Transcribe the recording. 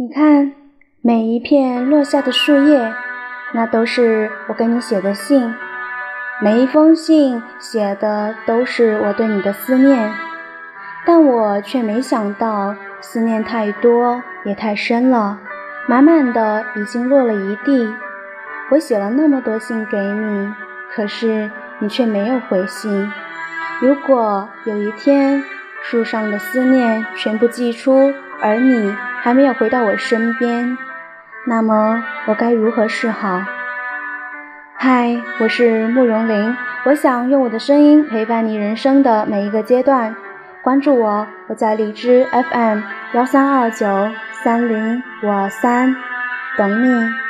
你看，每一片落下的树叶，那都是我给你写的信。每一封信写的都是我对你的思念，但我却没想到，思念太多也太深了，满满的已经落了一地。我写了那么多信给你，可是你却没有回信。如果有一天树上的思念全部寄出，而你还没有回到我身边，那么我该如何是好？嗨，我是慕容琳，我想用我的声音陪伴你人生的每一个阶段。关注我，我在荔枝 FM 幺三二九三零五二三等你。